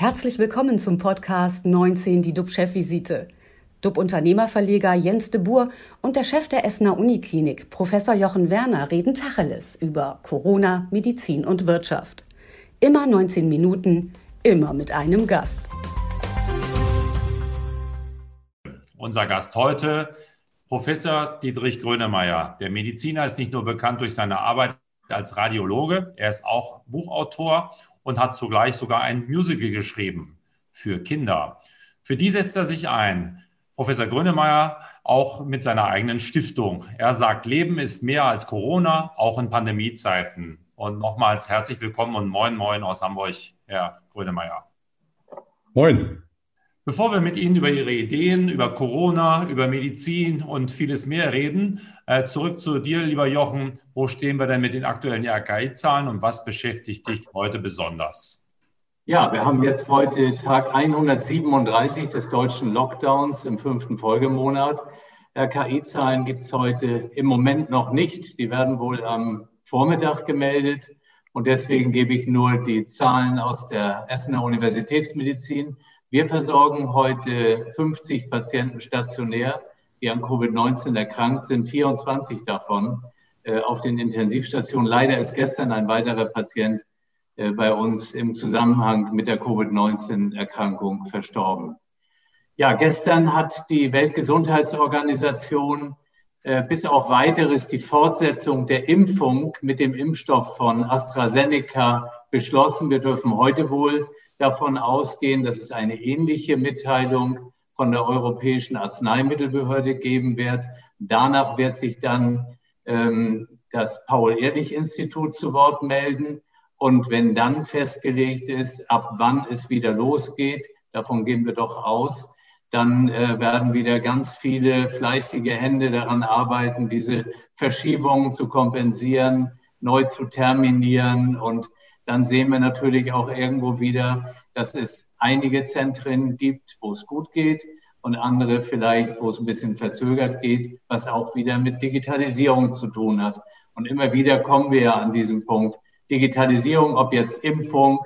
Herzlich willkommen zum Podcast 19, die DUB-Chefvisite. DUB-Unternehmerverleger Jens de Boer und der Chef der Essener Uniklinik, Professor Jochen Werner, reden Tacheles über Corona, Medizin und Wirtschaft. Immer 19 Minuten, immer mit einem Gast. Unser Gast heute, Professor Dietrich Grönemeyer. Der Mediziner ist nicht nur bekannt durch seine Arbeit als Radiologe, er ist auch Buchautor und hat zugleich sogar ein Musical geschrieben für Kinder. Für die setzt er sich ein. Professor Grönemeyer auch mit seiner eigenen Stiftung. Er sagt, Leben ist mehr als Corona, auch in Pandemiezeiten. Und nochmals herzlich willkommen und moin, moin aus Hamburg, Herr Grönemeyer. Moin. Bevor wir mit Ihnen über Ihre Ideen, über Corona, über Medizin und vieles mehr reden, äh, zurück zu dir, lieber Jochen. Wo stehen wir denn mit den aktuellen RKI-Zahlen und was beschäftigt dich heute besonders? Ja, wir haben jetzt heute Tag 137 des deutschen Lockdowns im fünften Folgemonat. RKI-Zahlen gibt es heute im Moment noch nicht. Die werden wohl am Vormittag gemeldet. Und deswegen gebe ich nur die Zahlen aus der Essener Universitätsmedizin. Wir versorgen heute 50 Patienten stationär, die an Covid-19 erkrankt sind, 24 davon äh, auf den Intensivstationen. Leider ist gestern ein weiterer Patient äh, bei uns im Zusammenhang mit der Covid-19-Erkrankung verstorben. Ja, gestern hat die Weltgesundheitsorganisation äh, bis auf weiteres die Fortsetzung der Impfung mit dem Impfstoff von AstraZeneca beschlossen. Wir dürfen heute wohl davon ausgehen, dass es eine ähnliche Mitteilung von der Europäischen Arzneimittelbehörde geben wird. Danach wird sich dann ähm, das Paul-Ehrlich-Institut zu Wort melden. Und wenn dann festgelegt ist, ab wann es wieder losgeht, davon gehen wir doch aus, dann äh, werden wieder ganz viele fleißige Hände daran arbeiten, diese Verschiebungen zu kompensieren, neu zu terminieren und dann sehen wir natürlich auch irgendwo wieder, dass es einige Zentren gibt, wo es gut geht und andere vielleicht, wo es ein bisschen verzögert geht, was auch wieder mit Digitalisierung zu tun hat. Und immer wieder kommen wir ja an diesem Punkt. Digitalisierung, ob jetzt Impfung,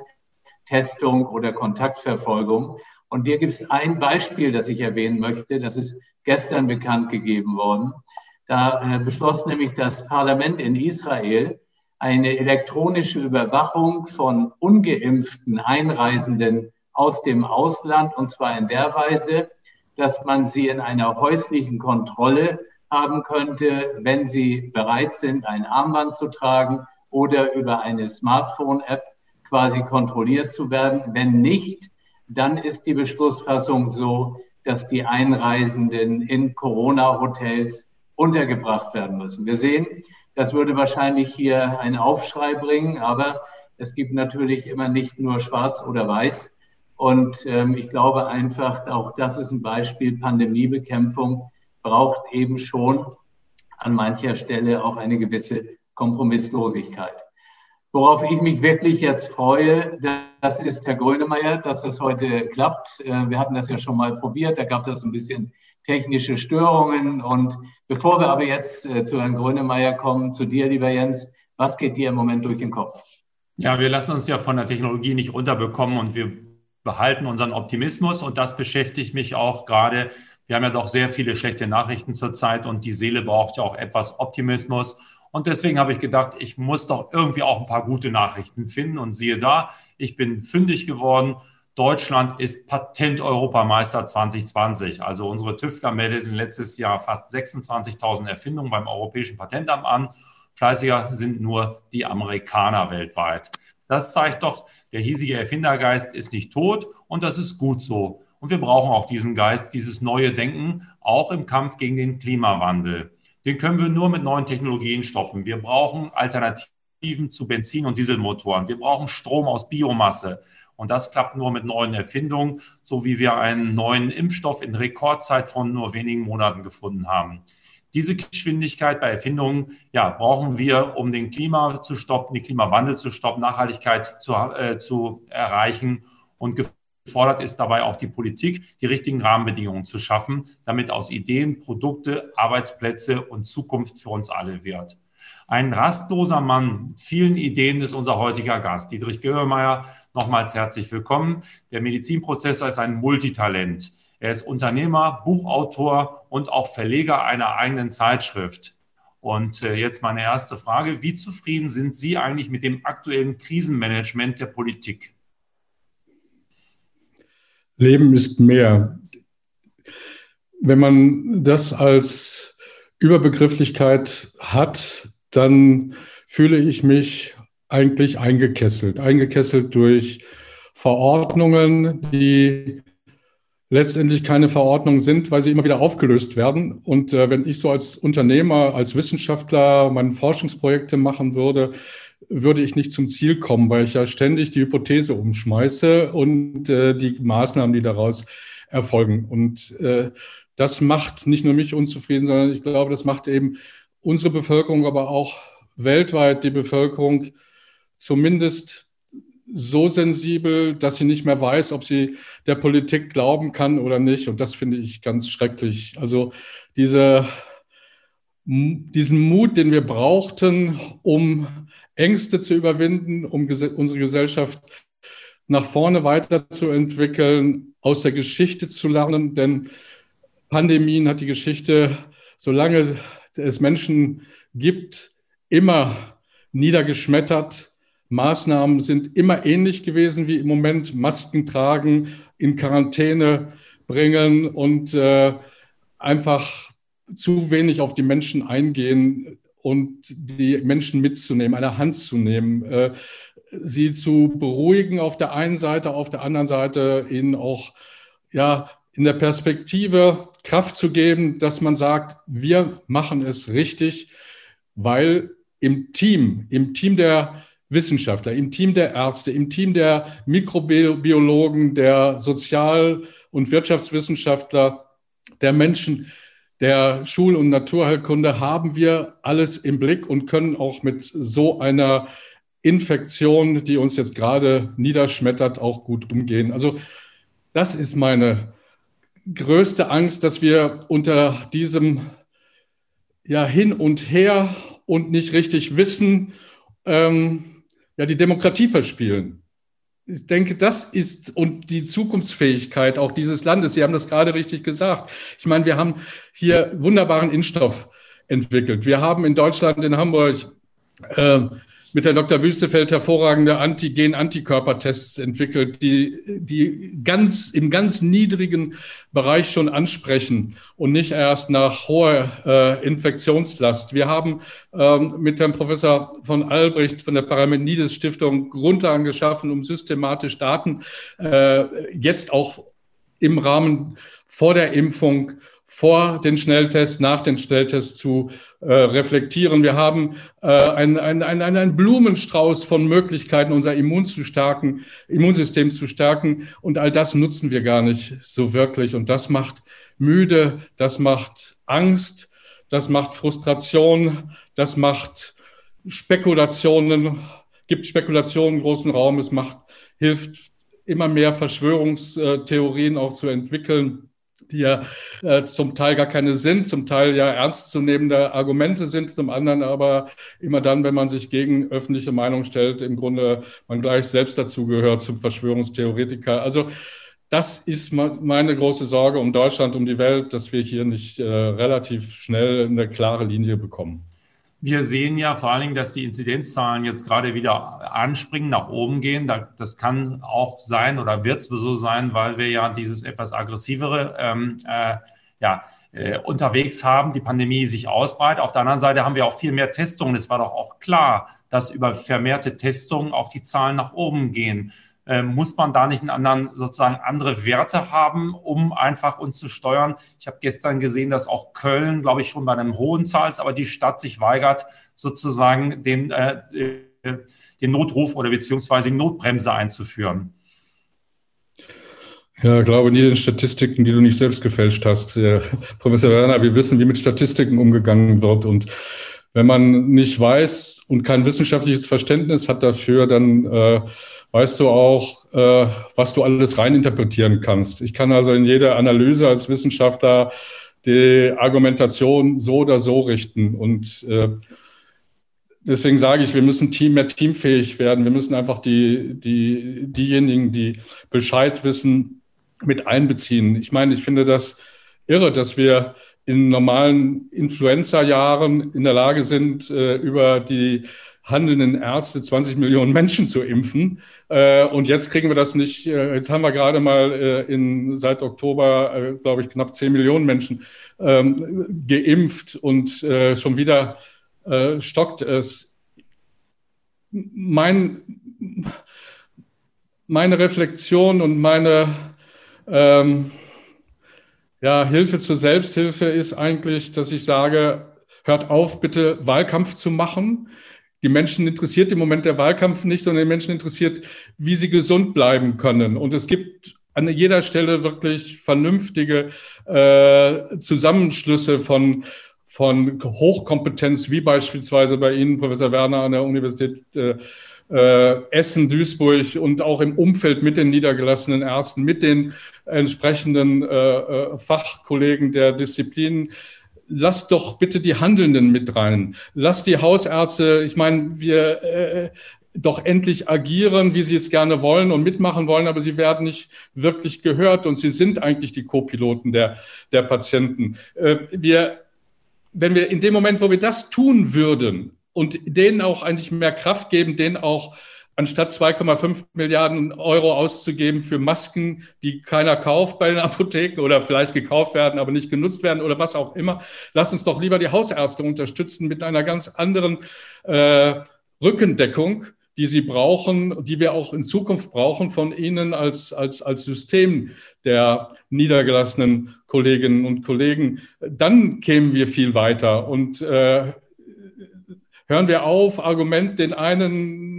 Testung oder Kontaktverfolgung. Und hier gibt es ein Beispiel, das ich erwähnen möchte. Das ist gestern bekannt gegeben worden. Da äh, beschloss nämlich das Parlament in Israel, eine elektronische Überwachung von ungeimpften Einreisenden aus dem Ausland, und zwar in der Weise, dass man sie in einer häuslichen Kontrolle haben könnte, wenn sie bereit sind, ein Armband zu tragen oder über eine Smartphone-App quasi kontrolliert zu werden. Wenn nicht, dann ist die Beschlussfassung so, dass die Einreisenden in Corona-Hotels untergebracht werden müssen. Wir sehen, das würde wahrscheinlich hier einen Aufschrei bringen, aber es gibt natürlich immer nicht nur schwarz oder weiß. Und ähm, ich glaube einfach, auch das ist ein Beispiel, Pandemiebekämpfung braucht eben schon an mancher Stelle auch eine gewisse Kompromisslosigkeit. Worauf ich mich wirklich jetzt freue, das ist Herr Grönemeyer, dass das heute klappt. Äh, wir hatten das ja schon mal probiert, da gab es ein bisschen technische Störungen. Und bevor wir aber jetzt äh, zu Herrn Grönemeyer kommen, zu dir, lieber Jens, was geht dir im Moment durch den Kopf? Ja, wir lassen uns ja von der Technologie nicht unterbekommen und wir behalten unseren Optimismus und das beschäftigt mich auch gerade. Wir haben ja doch sehr viele schlechte Nachrichten zurzeit und die Seele braucht ja auch etwas Optimismus. Und deswegen habe ich gedacht, ich muss doch irgendwie auch ein paar gute Nachrichten finden. Und siehe da, ich bin fündig geworden. Deutschland ist Patent-Europameister 2020. Also unsere Tüftler meldeten letztes Jahr fast 26.000 Erfindungen beim Europäischen Patentamt an. Fleißiger sind nur die Amerikaner weltweit. Das zeigt doch, der hiesige Erfindergeist ist nicht tot und das ist gut so. Und wir brauchen auch diesen Geist, dieses neue Denken, auch im Kampf gegen den Klimawandel den können wir nur mit neuen Technologien stoppen. Wir brauchen Alternativen zu Benzin- und Dieselmotoren. Wir brauchen Strom aus Biomasse. Und das klappt nur mit neuen Erfindungen, so wie wir einen neuen Impfstoff in Rekordzeit von nur wenigen Monaten gefunden haben. Diese Geschwindigkeit bei Erfindungen ja, brauchen wir, um den Klima zu stoppen, den Klimawandel zu stoppen, Nachhaltigkeit zu, äh, zu erreichen und Gefordert ist dabei auch die Politik, die richtigen Rahmenbedingungen zu schaffen, damit aus Ideen, Produkte, Arbeitsplätze und Zukunft für uns alle wird. Ein rastloser Mann mit vielen Ideen ist unser heutiger Gast. Dietrich Göhrmeier, nochmals herzlich willkommen. Der Medizinprozessor ist ein Multitalent. Er ist Unternehmer, Buchautor und auch Verleger einer eigenen Zeitschrift. Und äh, jetzt meine erste Frage. Wie zufrieden sind Sie eigentlich mit dem aktuellen Krisenmanagement der Politik? Leben ist mehr. Wenn man das als Überbegrifflichkeit hat, dann fühle ich mich eigentlich eingekesselt. Eingekesselt durch Verordnungen, die letztendlich keine Verordnungen sind, weil sie immer wieder aufgelöst werden. Und äh, wenn ich so als Unternehmer, als Wissenschaftler meine Forschungsprojekte machen würde, würde ich nicht zum Ziel kommen, weil ich ja ständig die Hypothese umschmeiße und äh, die Maßnahmen, die daraus erfolgen. Und äh, das macht nicht nur mich unzufrieden, sondern ich glaube, das macht eben unsere Bevölkerung, aber auch weltweit die Bevölkerung zumindest so sensibel, dass sie nicht mehr weiß, ob sie der Politik glauben kann oder nicht. Und das finde ich ganz schrecklich. Also diese, diesen Mut, den wir brauchten, um Ängste zu überwinden, um unsere Gesellschaft nach vorne weiterzuentwickeln, aus der Geschichte zu lernen. Denn Pandemien hat die Geschichte, solange es Menschen gibt, immer niedergeschmettert Maßnahmen sind immer ähnlich gewesen wie im Moment. Masken tragen, in Quarantäne bringen und äh, einfach zu wenig auf die Menschen eingehen und die Menschen mitzunehmen, eine Hand zu nehmen, äh, sie zu beruhigen auf der einen Seite, auf der anderen Seite ihnen auch ja, in der Perspektive Kraft zu geben, dass man sagt, wir machen es richtig, weil im Team, im Team der Wissenschaftler, im Team der Ärzte, im Team der Mikrobiologen, der Sozial- und Wirtschaftswissenschaftler, der Menschen der Schul- und Naturheilkunde haben wir alles im Blick und können auch mit so einer Infektion, die uns jetzt gerade niederschmettert, auch gut umgehen. Also das ist meine größte Angst, dass wir unter diesem ja hin und her und nicht richtig wissen, ähm, ja, die Demokratie verspielen. Ich denke, das ist und die Zukunftsfähigkeit auch dieses Landes. Sie haben das gerade richtig gesagt. Ich meine, wir haben hier wunderbaren Impfstoff entwickelt. Wir haben in Deutschland, in Hamburg, äh, mit der Dr. Wüstefeld hervorragende Antigen-Antikörpertests entwickelt, die, die ganz, im ganz niedrigen Bereich schon ansprechen und nicht erst nach hoher äh, Infektionslast. Wir haben ähm, mit Herrn Professor von Albrecht von der Paramenides Stiftung Grundlagen geschaffen, um systematisch Daten äh, jetzt auch im Rahmen vor der Impfung vor den Schnelltests, nach den Schnelltests zu äh, reflektieren. Wir haben äh, einen ein, ein, ein Blumenstrauß von Möglichkeiten, unser Immun zu stärken, Immunsystem zu stärken. Und all das nutzen wir gar nicht so wirklich. Und das macht müde, das macht Angst, das macht Frustration, das macht Spekulationen, gibt Spekulationen großen Raum. Es macht, hilft immer mehr Verschwörungstheorien auch zu entwickeln die ja äh, zum Teil gar keine sind, zum Teil ja ernstzunehmende Argumente sind, zum anderen aber immer dann, wenn man sich gegen öffentliche Meinung stellt, im Grunde man gleich selbst dazu gehört zum Verschwörungstheoretiker. Also das ist meine große Sorge um Deutschland, um die Welt, dass wir hier nicht äh, relativ schnell eine klare Linie bekommen. Wir sehen ja vor allen Dingen, dass die Inzidenzzahlen jetzt gerade wieder anspringen, nach oben gehen. Das kann auch sein oder wird so sein, weil wir ja dieses etwas aggressivere ähm, äh, ja, äh, unterwegs haben, die Pandemie sich ausbreitet. Auf der anderen Seite haben wir auch viel mehr Testungen. Es war doch auch klar, dass über vermehrte Testungen auch die Zahlen nach oben gehen. Ähm, muss man da nicht einen anderen, sozusagen andere Werte haben, um einfach uns zu steuern? Ich habe gestern gesehen, dass auch Köln, glaube ich, schon bei einem hohen Zahl ist, aber die Stadt sich weigert, sozusagen den, äh, den Notruf oder beziehungsweise die Notbremse einzuführen. Ja, glaube nie den Statistiken, die du nicht selbst gefälscht hast. Ja, Professor Werner, wir wissen, wie mit Statistiken umgegangen wird. Und wenn man nicht weiß und kein wissenschaftliches Verständnis hat dafür, dann äh, weißt du auch, äh, was du alles reininterpretieren kannst. Ich kann also in jeder Analyse als Wissenschaftler die Argumentation so oder so richten. Und äh, deswegen sage ich, wir müssen Team, mehr teamfähig werden. Wir müssen einfach die, die, diejenigen, die Bescheid wissen, mit einbeziehen. Ich meine, ich finde das irre, dass wir in normalen Influenza-Jahren in der Lage sind, äh, über die handelnden Ärzte 20 Millionen Menschen zu impfen. Äh, und jetzt kriegen wir das nicht. Äh, jetzt haben wir gerade mal äh, in, seit Oktober, äh, glaube ich, knapp 10 Millionen Menschen ähm, geimpft und äh, schon wieder äh, stockt es. Mein, meine Reflexion und meine ähm, ja, Hilfe zur Selbsthilfe ist eigentlich, dass ich sage, hört auf, bitte Wahlkampf zu machen. Die Menschen interessiert im Moment der Wahlkampf nicht, sondern die Menschen interessiert, wie sie gesund bleiben können. Und es gibt an jeder Stelle wirklich vernünftige äh, Zusammenschlüsse von, von Hochkompetenz, wie beispielsweise bei Ihnen, Professor Werner an der Universität äh, äh, Essen, Duisburg und auch im Umfeld mit den niedergelassenen Ärzten, mit den entsprechenden äh, äh, Fachkollegen der Disziplinen. Lasst doch bitte die Handelnden mit rein. Lasst die Hausärzte, ich meine, wir äh, doch endlich agieren, wie sie es gerne wollen und mitmachen wollen, aber sie werden nicht wirklich gehört und sie sind eigentlich die Co-Piloten der, der Patienten. Äh, wir, wenn wir in dem Moment, wo wir das tun würden, und denen auch eigentlich mehr Kraft geben, denen auch anstatt 2,5 Milliarden Euro auszugeben für Masken, die keiner kauft bei den Apotheken oder vielleicht gekauft werden, aber nicht genutzt werden oder was auch immer. Lass uns doch lieber die Hausärzte unterstützen mit einer ganz anderen äh, Rückendeckung, die sie brauchen, die wir auch in Zukunft brauchen von Ihnen als, als, als System der niedergelassenen Kolleginnen und Kollegen. Dann kämen wir viel weiter. Und äh, hören wir auf, Argument den einen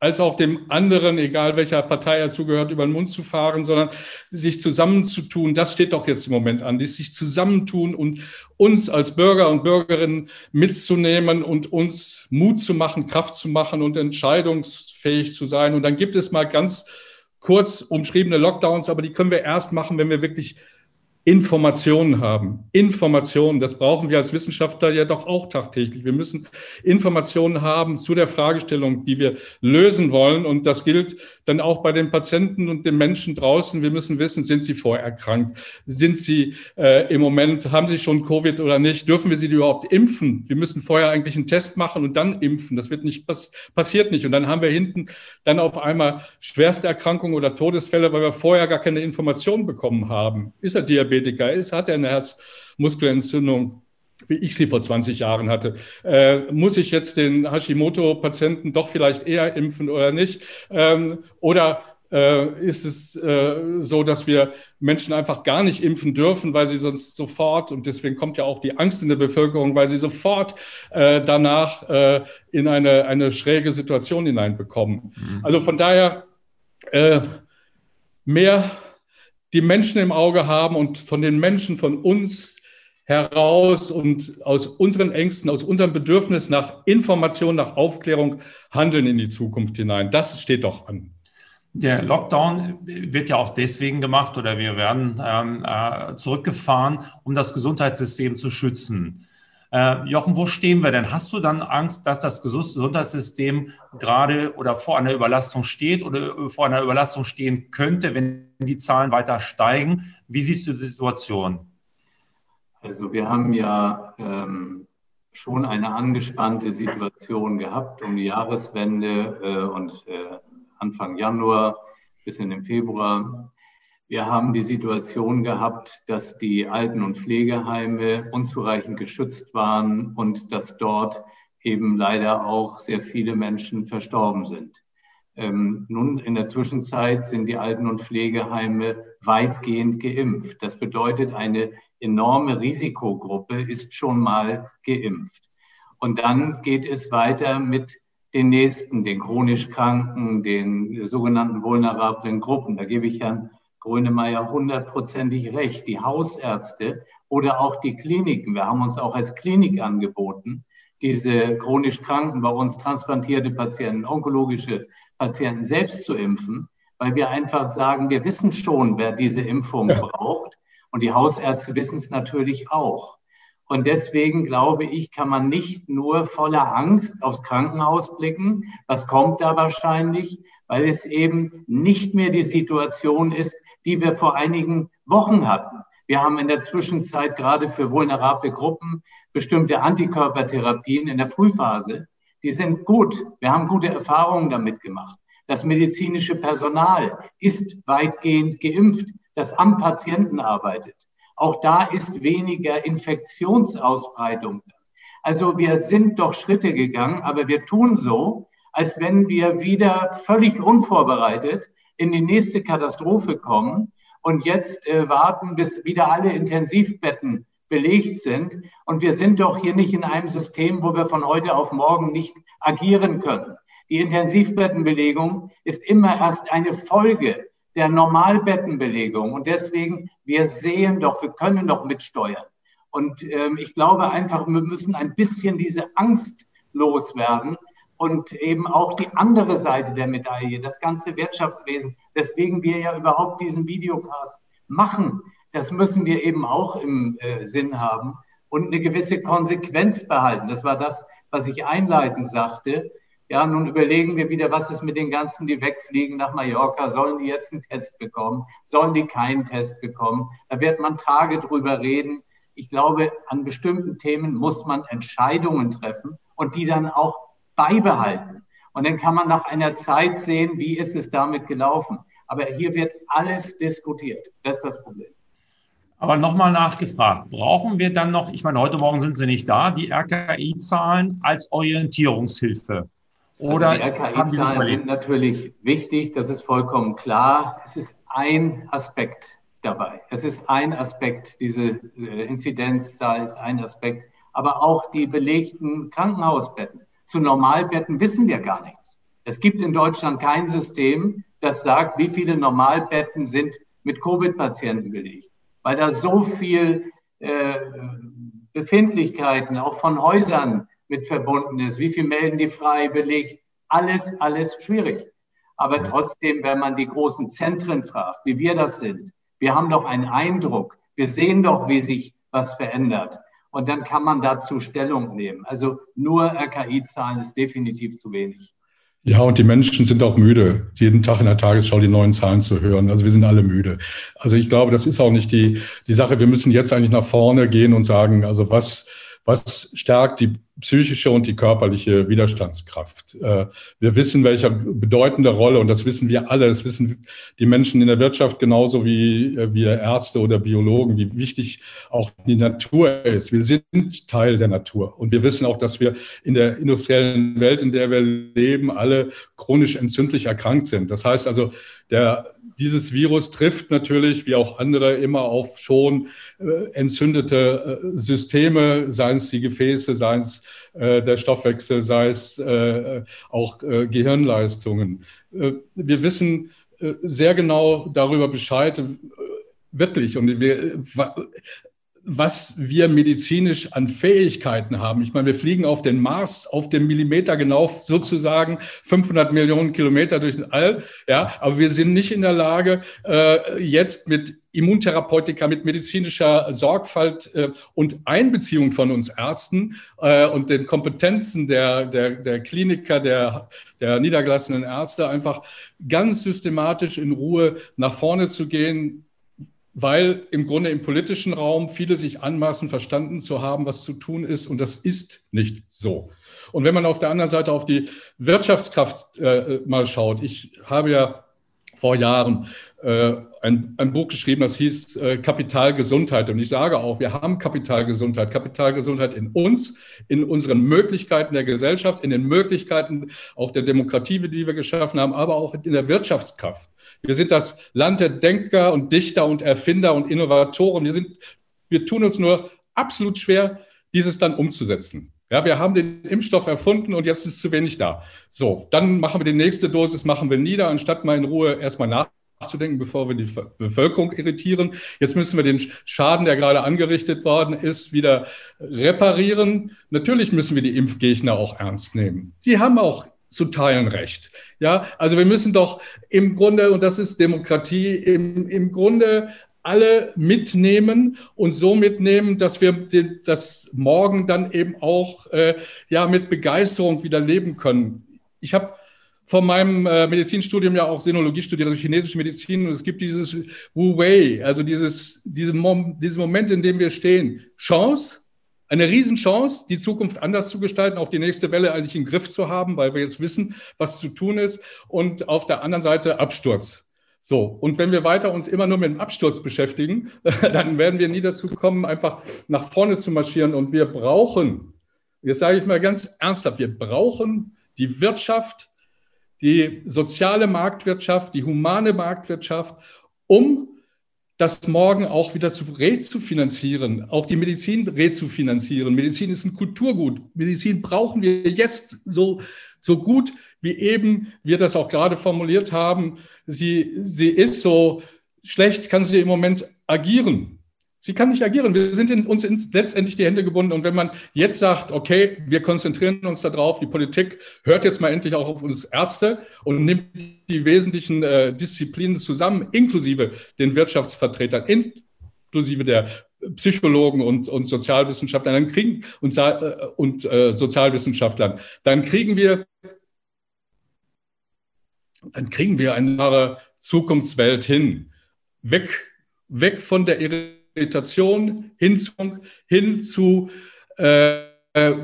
als auch dem anderen, egal welcher Partei er zugehört, über den Mund zu fahren, sondern sich zusammenzutun. Das steht doch jetzt im Moment an, sich zusammentun und uns als Bürger und Bürgerinnen mitzunehmen und uns Mut zu machen, Kraft zu machen und entscheidungsfähig zu sein. Und dann gibt es mal ganz kurz umschriebene Lockdowns, aber die können wir erst machen, wenn wir wirklich Informationen haben. Informationen, das brauchen wir als Wissenschaftler ja doch auch tagtäglich. Wir müssen Informationen haben zu der Fragestellung, die wir lösen wollen. Und das gilt dann auch bei den Patienten und den Menschen draußen. Wir müssen wissen, sind sie vorerkrankt? Sind sie äh, im Moment, haben sie schon Covid oder nicht? Dürfen wir sie überhaupt impfen? Wir müssen vorher eigentlich einen Test machen und dann impfen. Das wird nicht, pass passiert nicht. Und dann haben wir hinten dann auf einmal schwerste Erkrankungen oder Todesfälle, weil wir vorher gar keine Informationen bekommen haben. Ist er Diabetes? Diabetiker ist, hat er eine Herzmuskelentzündung, wie ich sie vor 20 Jahren hatte. Äh, muss ich jetzt den Hashimoto-Patienten doch vielleicht eher impfen oder nicht? Ähm, oder äh, ist es äh, so, dass wir Menschen einfach gar nicht impfen dürfen, weil sie sonst sofort, und deswegen kommt ja auch die Angst in der Bevölkerung, weil sie sofort äh, danach äh, in eine, eine schräge Situation hineinbekommen. Mhm. Also von daher äh, mehr die Menschen im Auge haben und von den Menschen, von uns heraus und aus unseren Ängsten, aus unserem Bedürfnis nach Information, nach Aufklärung handeln in die Zukunft hinein. Das steht doch an. Der Lockdown wird ja auch deswegen gemacht oder wir werden ähm, äh, zurückgefahren, um das Gesundheitssystem zu schützen. Äh, Jochen, wo stehen wir denn? Hast du dann Angst, dass das Gesundheitssystem gerade oder vor einer Überlastung steht oder vor einer Überlastung stehen könnte, wenn die Zahlen weiter steigen? Wie siehst du die Situation? Also wir haben ja ähm, schon eine angespannte Situation gehabt um die Jahreswende äh, und äh, Anfang Januar bis in den Februar. Wir haben die Situation gehabt, dass die Alten- und Pflegeheime unzureichend geschützt waren und dass dort eben leider auch sehr viele Menschen verstorben sind. Ähm, nun, in der Zwischenzeit sind die Alten- und Pflegeheime weitgehend geimpft. Das bedeutet, eine enorme Risikogruppe ist schon mal geimpft. Und dann geht es weiter mit den nächsten, den chronisch Kranken, den sogenannten vulnerablen Gruppen. Da gebe ich Herrn Grönemeyer hundertprozentig recht. Die Hausärzte oder auch die Kliniken, wir haben uns auch als Klinik angeboten, diese chronisch Kranken, bei uns transplantierte Patienten, onkologische Patienten selbst zu impfen, weil wir einfach sagen, wir wissen schon, wer diese Impfung ja. braucht. Und die Hausärzte wissen es natürlich auch. Und deswegen glaube ich, kann man nicht nur voller Angst aufs Krankenhaus blicken. Was kommt da wahrscheinlich? Weil es eben nicht mehr die Situation ist, die wir vor einigen Wochen hatten. Wir haben in der Zwischenzeit gerade für vulnerable Gruppen bestimmte Antikörpertherapien in der Frühphase. Die sind gut. Wir haben gute Erfahrungen damit gemacht. Das medizinische Personal ist weitgehend geimpft, das am Patienten arbeitet. Auch da ist weniger Infektionsausbreitung. Also wir sind doch Schritte gegangen, aber wir tun so, als wenn wir wieder völlig unvorbereitet in die nächste Katastrophe kommen und jetzt äh, warten, bis wieder alle Intensivbetten belegt sind. Und wir sind doch hier nicht in einem System, wo wir von heute auf morgen nicht agieren können. Die Intensivbettenbelegung ist immer erst eine Folge der Normalbettenbelegung. Und deswegen, wir sehen doch, wir können doch mitsteuern. Und ähm, ich glaube einfach, wir müssen ein bisschen diese Angst loswerden und eben auch die andere Seite der Medaille, das ganze Wirtschaftswesen, weswegen wir ja überhaupt diesen Videocast machen. Das müssen wir eben auch im äh, Sinn haben und eine gewisse Konsequenz behalten. Das war das, was ich einleitend sagte. Ja, nun überlegen wir wieder, was ist mit den ganzen, die wegfliegen nach Mallorca? Sollen die jetzt einen Test bekommen? Sollen die keinen Test bekommen? Da wird man Tage drüber reden. Ich glaube, an bestimmten Themen muss man Entscheidungen treffen und die dann auch beibehalten. Und dann kann man nach einer Zeit sehen, wie ist es damit gelaufen. Aber hier wird alles diskutiert. Das ist das Problem. Aber nochmal nachgefragt, brauchen wir dann noch, ich meine, heute Morgen sind sie nicht da, die RKI-Zahlen als Orientierungshilfe? Oder also die RKI-Zahlen sind natürlich wichtig, das ist vollkommen klar. Es ist ein Aspekt dabei. Es ist ein Aspekt, diese äh, Inzidenzzahl ist ein Aspekt, aber auch die belegten Krankenhausbetten. Zu Normalbetten wissen wir gar nichts. Es gibt in Deutschland kein System, das sagt, wie viele Normalbetten sind mit Covid-Patienten belegt, weil da so viel äh, Befindlichkeiten auch von Häusern mit verbunden ist. Wie viel melden die frei, belegt? Alles, alles schwierig. Aber trotzdem, wenn man die großen Zentren fragt, wie wir das sind, wir haben doch einen Eindruck, wir sehen doch, wie sich was verändert. Und dann kann man dazu Stellung nehmen. Also nur RKI-Zahlen ist definitiv zu wenig. Ja, und die Menschen sind auch müde, jeden Tag in der Tagesschau die neuen Zahlen zu hören. Also wir sind alle müde. Also ich glaube, das ist auch nicht die, die Sache. Wir müssen jetzt eigentlich nach vorne gehen und sagen, also was, was stärkt die psychische und die körperliche Widerstandskraft. Äh, wir wissen, welche bedeutende Rolle, und das wissen wir alle, das wissen die Menschen in der Wirtschaft genauso wie äh, wir Ärzte oder Biologen, wie wichtig auch die Natur ist. Wir sind Teil der Natur. Und wir wissen auch, dass wir in der industriellen Welt, in der wir leben, alle chronisch entzündlich erkrankt sind. Das heißt also, der, dieses Virus trifft natürlich, wie auch andere, immer auf schon äh, entzündete äh, Systeme, seien es die Gefäße, seien es äh, der Stoffwechsel, sei es äh, auch äh, Gehirnleistungen. Äh, wir wissen sehr genau darüber Bescheid, wirklich. Und wir, was wir medizinisch an Fähigkeiten haben. Ich meine, wir fliegen auf den Mars auf dem Millimeter genau sozusagen 500 Millionen Kilometer durch den All. Ja, aber wir sind nicht in der Lage, äh, jetzt mit Immuntherapeutika, mit medizinischer Sorgfalt äh, und Einbeziehung von uns Ärzten äh, und den Kompetenzen der, der, der Kliniker, der, der niedergelassenen Ärzte einfach ganz systematisch in Ruhe nach vorne zu gehen, weil im Grunde im politischen Raum viele sich anmaßen, verstanden zu haben, was zu tun ist. Und das ist nicht so. Und wenn man auf der anderen Seite auf die Wirtschaftskraft äh, mal schaut, ich habe ja vor Jahren äh, ein, ein Buch geschrieben, das hieß äh, Kapitalgesundheit. Und ich sage auch, wir haben Kapitalgesundheit. Kapitalgesundheit in uns, in unseren Möglichkeiten der Gesellschaft, in den Möglichkeiten auch der Demokratie, die wir geschaffen haben, aber auch in der Wirtschaftskraft. Wir sind das Land der Denker und Dichter und Erfinder und Innovatoren. Wir, sind, wir tun uns nur absolut schwer, dieses dann umzusetzen. Ja, wir haben den Impfstoff erfunden und jetzt ist zu wenig da. So, dann machen wir die nächste Dosis, machen wir nieder, anstatt mal in Ruhe erstmal nachzudenken, bevor wir die Bevölkerung irritieren. Jetzt müssen wir den Schaden, der gerade angerichtet worden ist, wieder reparieren. Natürlich müssen wir die Impfgegner auch ernst nehmen. Die haben auch zu teilen recht. Ja, also wir müssen doch im Grunde, und das ist Demokratie, im, im Grunde alle mitnehmen und so mitnehmen, dass wir das morgen dann eben auch äh, ja, mit Begeisterung wieder leben können. Ich habe von meinem äh, Medizinstudium ja auch Sinologie studiert, also chinesische Medizin. Und es gibt dieses Wu Wei, also dieses, diese Mom dieses Moment, in dem wir stehen. Chance, eine Riesenchance, die Zukunft anders zu gestalten, auch die nächste Welle eigentlich im Griff zu haben, weil wir jetzt wissen, was zu tun ist. Und auf der anderen Seite Absturz. So, und wenn wir weiter uns immer nur mit dem Absturz beschäftigen, dann werden wir nie dazu kommen, einfach nach vorne zu marschieren. Und wir brauchen, jetzt sage ich mal ganz ernsthaft, wir brauchen die Wirtschaft, die soziale Marktwirtschaft, die humane Marktwirtschaft, um das morgen auch wieder zu rezufinanzieren, auch die Medizin rezufinanzieren. Medizin ist ein Kulturgut. Medizin brauchen wir jetzt so, so gut wie eben wir das auch gerade formuliert haben, sie, sie ist so schlecht, kann sie im Moment agieren. Sie kann nicht agieren. Wir sind in, uns ins, letztendlich die Hände gebunden. Und wenn man jetzt sagt, okay, wir konzentrieren uns darauf, die Politik hört jetzt mal endlich auch auf uns Ärzte und nimmt die wesentlichen äh, Disziplinen zusammen, inklusive den Wirtschaftsvertretern, inklusive der Psychologen und, und Sozialwissenschaftlern dann kriegen, und, äh, und äh, Sozialwissenschaftlern, dann kriegen wir dann kriegen wir eine Zukunftswelt hin. Weg, weg von der Irritation hin zu, hin zu äh,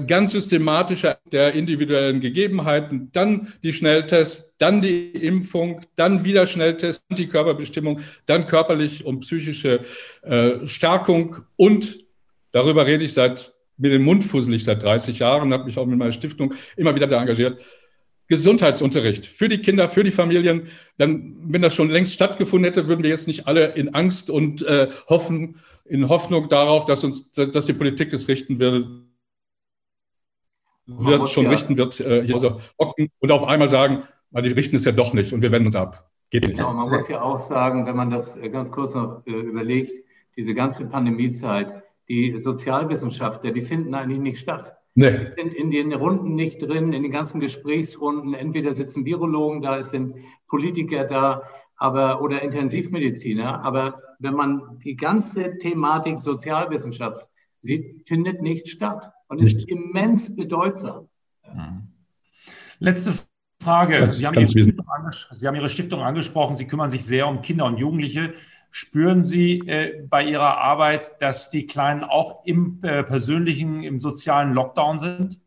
ganz systematischer der individuellen Gegebenheiten, dann die Schnelltests, dann die Impfung, dann wieder Schnelltest, die Körperbestimmung, dann körperliche und psychische äh, Stärkung und darüber rede ich seit mit dem Mund fusselig seit 30 Jahren, habe mich auch mit meiner Stiftung immer wieder da engagiert. Gesundheitsunterricht für die Kinder, für die Familien. Dann, wenn das schon längst stattgefunden hätte, würden wir jetzt nicht alle in Angst und äh, hoffen, in Hoffnung darauf, dass uns, dass die Politik es richten wird, wird schon ja. richten wird, äh, hier so hocken und auf einmal sagen, na, die richten es ja doch nicht und wir wenden uns ab. Geht nicht. Ja, man muss ja auch sagen, wenn man das äh, ganz kurz noch äh, überlegt, diese ganze Pandemiezeit, die Sozialwissenschaftler, die finden eigentlich nicht statt. Nee. Die sind in den Runden nicht drin, in den ganzen Gesprächsrunden. Entweder sitzen Virologen da, es sind Politiker da, aber oder Intensivmediziner. Aber wenn man die ganze Thematik Sozialwissenschaft sieht, findet nicht statt und nicht. ist immens bedeutsam. Mhm. Letzte Frage. Sie haben, Sie haben Ihre Stiftung angesprochen. Sie kümmern sich sehr um Kinder und Jugendliche. Spüren Sie äh, bei Ihrer Arbeit, dass die Kleinen auch im äh, persönlichen, im sozialen Lockdown sind?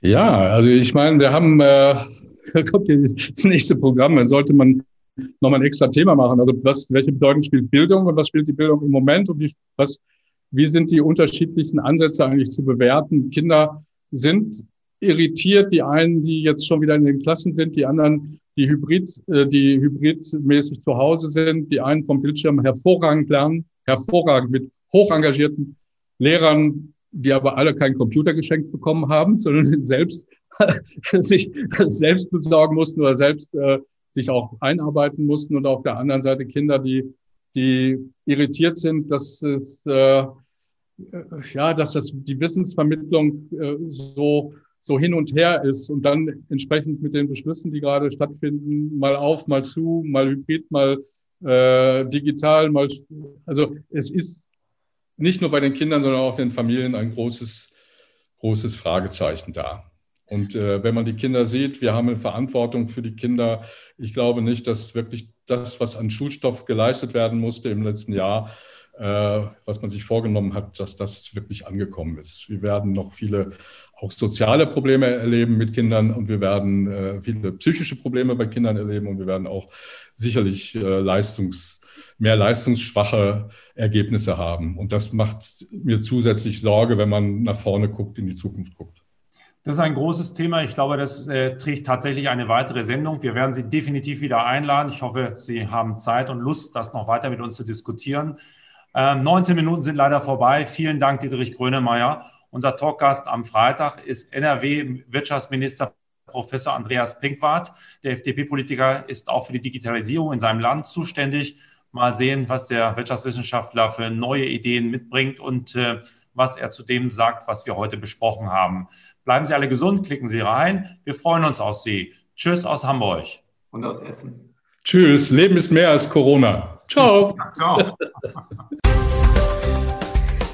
Ja, also ich meine, wir haben, äh, kommt das nächste Programm, dann sollte man nochmal ein extra Thema machen. Also was, welche Bedeutung spielt Bildung und was spielt die Bildung im Moment und wie, was, wie sind die unterschiedlichen Ansätze eigentlich zu bewerten? Kinder sind irritiert, die einen, die jetzt schon wieder in den Klassen sind, die anderen die hybrid, äh, die hybridmäßig zu Hause sind, die einen vom Bildschirm hervorragend lernen, hervorragend mit hoch engagierten Lehrern, die aber alle keinen Computer geschenkt bekommen haben, sondern selbst sich selbst besorgen mussten oder selbst äh, sich auch einarbeiten mussten. Und auf der anderen Seite Kinder, die die irritiert sind, dass es äh, ja, dass das die Wissensvermittlung äh, so so hin und her ist und dann entsprechend mit den Beschlüssen, die gerade stattfinden, mal auf, mal zu, mal hybrid, mal äh, digital, mal also es ist nicht nur bei den Kindern, sondern auch den Familien ein großes, großes Fragezeichen da. Und äh, wenn man die Kinder sieht, wir haben eine Verantwortung für die Kinder. Ich glaube nicht, dass wirklich das, was an Schulstoff geleistet werden musste im letzten Jahr, äh, was man sich vorgenommen hat, dass das wirklich angekommen ist. Wir werden noch viele auch soziale Probleme erleben mit Kindern und wir werden äh, viele psychische Probleme bei Kindern erleben und wir werden auch sicherlich äh, Leistungs, mehr leistungsschwache Ergebnisse haben. Und das macht mir zusätzlich Sorge, wenn man nach vorne guckt, in die Zukunft guckt. Das ist ein großes Thema. Ich glaube, das äh, trägt tatsächlich eine weitere Sendung. Wir werden Sie definitiv wieder einladen. Ich hoffe, Sie haben Zeit und Lust, das noch weiter mit uns zu diskutieren. Ähm, 19 Minuten sind leider vorbei. Vielen Dank, Dietrich Grönemeyer. Unser Talkgast am Freitag ist NRW-Wirtschaftsminister Professor Andreas Pinkwart. Der FDP-Politiker ist auch für die Digitalisierung in seinem Land zuständig. Mal sehen, was der Wirtschaftswissenschaftler für neue Ideen mitbringt und äh, was er zu dem sagt, was wir heute besprochen haben. Bleiben Sie alle gesund, klicken Sie rein. Wir freuen uns auf Sie. Tschüss aus Hamburg. Und aus Essen. Tschüss. Leben ist mehr als Corona. Ciao. Ciao.